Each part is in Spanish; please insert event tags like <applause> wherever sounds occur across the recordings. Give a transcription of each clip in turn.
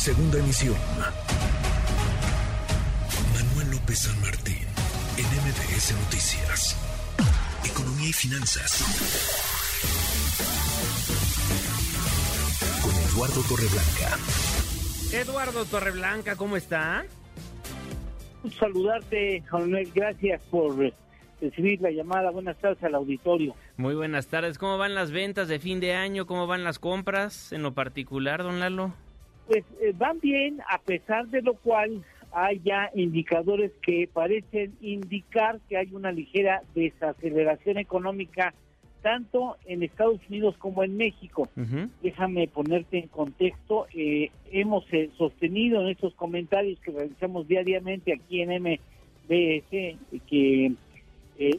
Segunda emisión. Manuel López San Martín, en MBS Noticias. Economía y finanzas. Con Eduardo Torreblanca. Eduardo Torreblanca, ¿cómo está? Saludarte, Manuel, gracias por recibir la llamada. Buenas tardes al auditorio. Muy buenas tardes. ¿Cómo van las ventas de fin de año? ¿Cómo van las compras en lo particular, don Lalo? Pues eh, van bien, a pesar de lo cual hay ya indicadores que parecen indicar que hay una ligera desaceleración económica tanto en Estados Unidos como en México. Déjame ponerte en contexto. Eh, hemos eh, sostenido en estos comentarios que realizamos diariamente aquí en MBS que eh,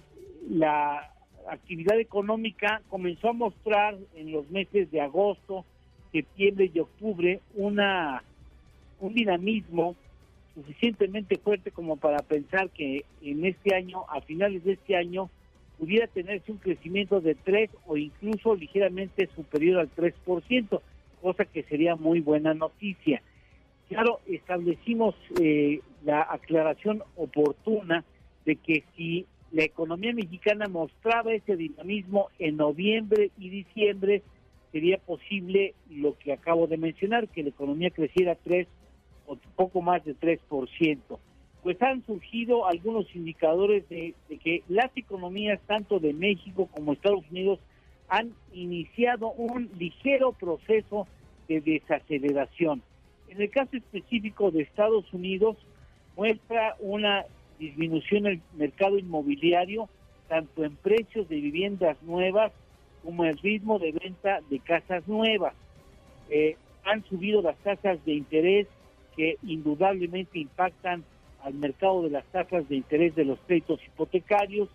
la actividad económica comenzó a mostrar en los meses de agosto, septiembre y octubre una un dinamismo suficientemente fuerte como para pensar que en este año, a finales de este año, pudiera tenerse un crecimiento de 3 o incluso ligeramente superior al 3%, cosa que sería muy buena noticia. Claro, establecimos eh, la aclaración oportuna de que si la economía mexicana mostraba ese dinamismo en noviembre y diciembre, sería posible lo que acabo de mencionar, que la economía creciera 3 o poco más de 3%. Pues han surgido algunos indicadores de, que las economías tanto de México como Estados Unidos han iniciado un ligero proceso de desaceleración. En el caso específico de Estados Unidos, muestra una disminución en el mercado inmobiliario, tanto en precios de viviendas nuevas como el ritmo de venta de casas nuevas. Eh, han subido las tasas de interés que indudablemente impactan al mercado de las tasas de interés de los créditos hipotecarios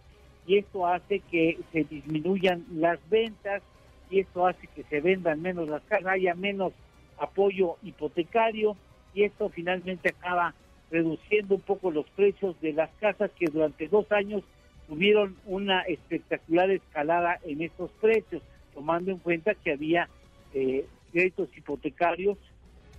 y esto hace que se disminuyan las ventas y esto hace que se vendan menos las casas, haya menos apoyo hipotecario y esto finalmente acaba reduciendo un poco los precios de las casas que durante dos años tuvieron una espectacular escalada en estos precios, tomando en cuenta que había eh, créditos hipotecarios,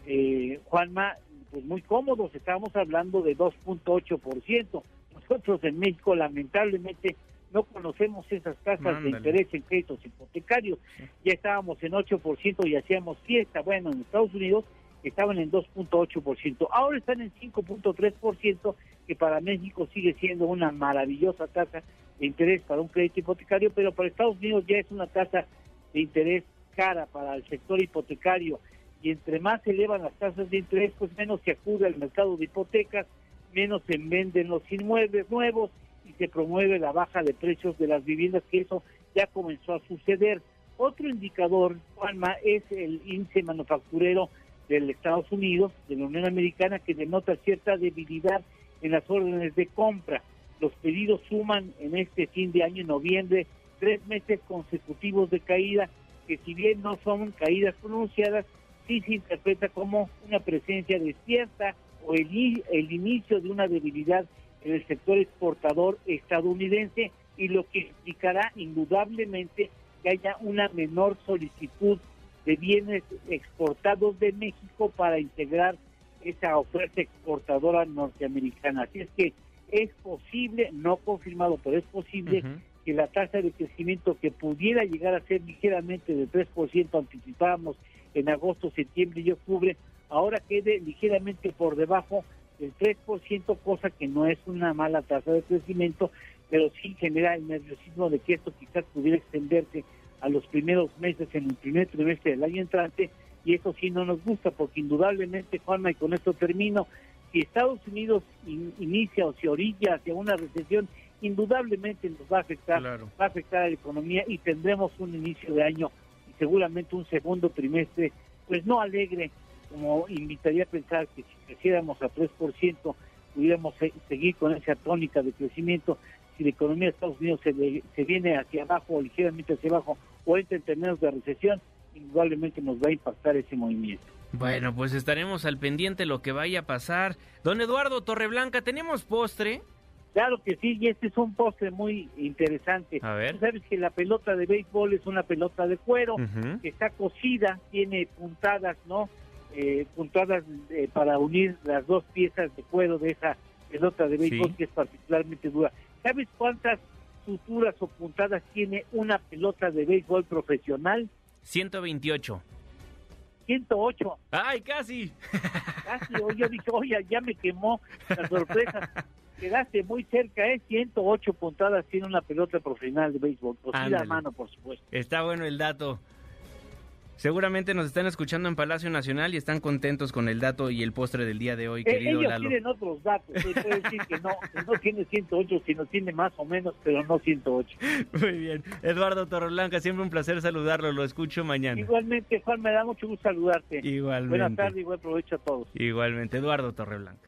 eh, Juanma, pues muy cómodos, estábamos hablando de 2.8%. Nosotros en México lamentablemente no conocemos esas tasas de interés en créditos hipotecarios, ya estábamos en 8% y hacíamos fiesta, bueno, en Estados Unidos estaban en 2.8%, ahora están en 5.3%, que para México sigue siendo una maravillosa tasa de interés para un crédito hipotecario, pero para Estados Unidos ya es una tasa de interés cara para el sector hipotecario y entre más se elevan las tasas de interés, pues menos se acude al mercado de hipotecas, menos se venden los inmuebles nuevos y se promueve la baja de precios de las viviendas, que eso ya comenzó a suceder. Otro indicador, Juanma, es el índice manufacturero del Estados Unidos, de la Unión Americana, que denota cierta debilidad en las órdenes de compra. Los pedidos suman en este fin de año, en noviembre, tres meses consecutivos de caída, que si bien no son caídas pronunciadas, sí se interpreta como una presencia desierta o el, el inicio de una debilidad en el sector exportador estadounidense y lo que implicará indudablemente que haya una menor solicitud de bienes exportados de México para integrar esa oferta exportadora norteamericana. Así es que es posible, no confirmado, pero es posible que la tasa de crecimiento que pudiera llegar a ser ligeramente del 3% anticipábamos en agosto, septiembre y octubre, ahora quede ligeramente por debajo del 3%, cosa que no es una mala tasa de crecimiento, pero sí genera el nerviosismo de que esto quizás pudiera extenderse a los primeros meses en el primer trimestre del año entrante, y eso sí no nos gusta, porque indudablemente, Juanma, y con esto termino, si Estados Unidos inicia o se orilla hacia una recesión, indudablemente nos va a afectar, va a afectar a la economía y tendremos un inicio de año seguramente un segundo trimestre, pues no alegre, como invitaría a pensar que si creciéramos a 3%, pudiéramos seguir con esa tónica de crecimiento, si la economía de Estados Unidos se, se viene hacia abajo o ligeramente hacia abajo o entra en términos de recesión, indudablemente nos va a impactar ese movimiento. Bueno, pues estaremos al pendiente lo que vaya a pasar. Don Eduardo Torreblanca, ¿tenemos postre? Claro que sí, y este es un postre muy interesante. A ver. sabes que la pelota de béisbol es una pelota de cuero que está cocida, tiene puntadas, ¿no? eh, puntadas eh, para unir las dos piezas de cuero de esa pelota de béisbol Sí. que es particularmente dura. ¿Sabes cuántas suturas o puntadas tiene una pelota de béisbol profesional? 128. 108. ¡Ay, casi! Casi, yo dije, oye, ya me quemó la sorpresa. <laughs> Quedaste muy cerca, ¿eh? 108 puntadas tiene una pelota profesional de béisbol. Ándale. mano, por supuesto. Está bueno el dato. Seguramente nos están escuchando en Palacio Nacional y están contentos con el dato y el postre del día de hoy, Eh, querido ellos Lalo. tienen otros datos. Se puede decir que no, que no tiene 108, sino tiene más o menos, pero no 108. <laughs> Muy bien. Eduardo Torreblanca, siempre un placer saludarlo. Lo escucho mañana. Igualmente, Juan, me da mucho gusto saludarte. Igualmente. Buenas tardes y buen provecho a todos. Igualmente, Eduardo Torreblanca.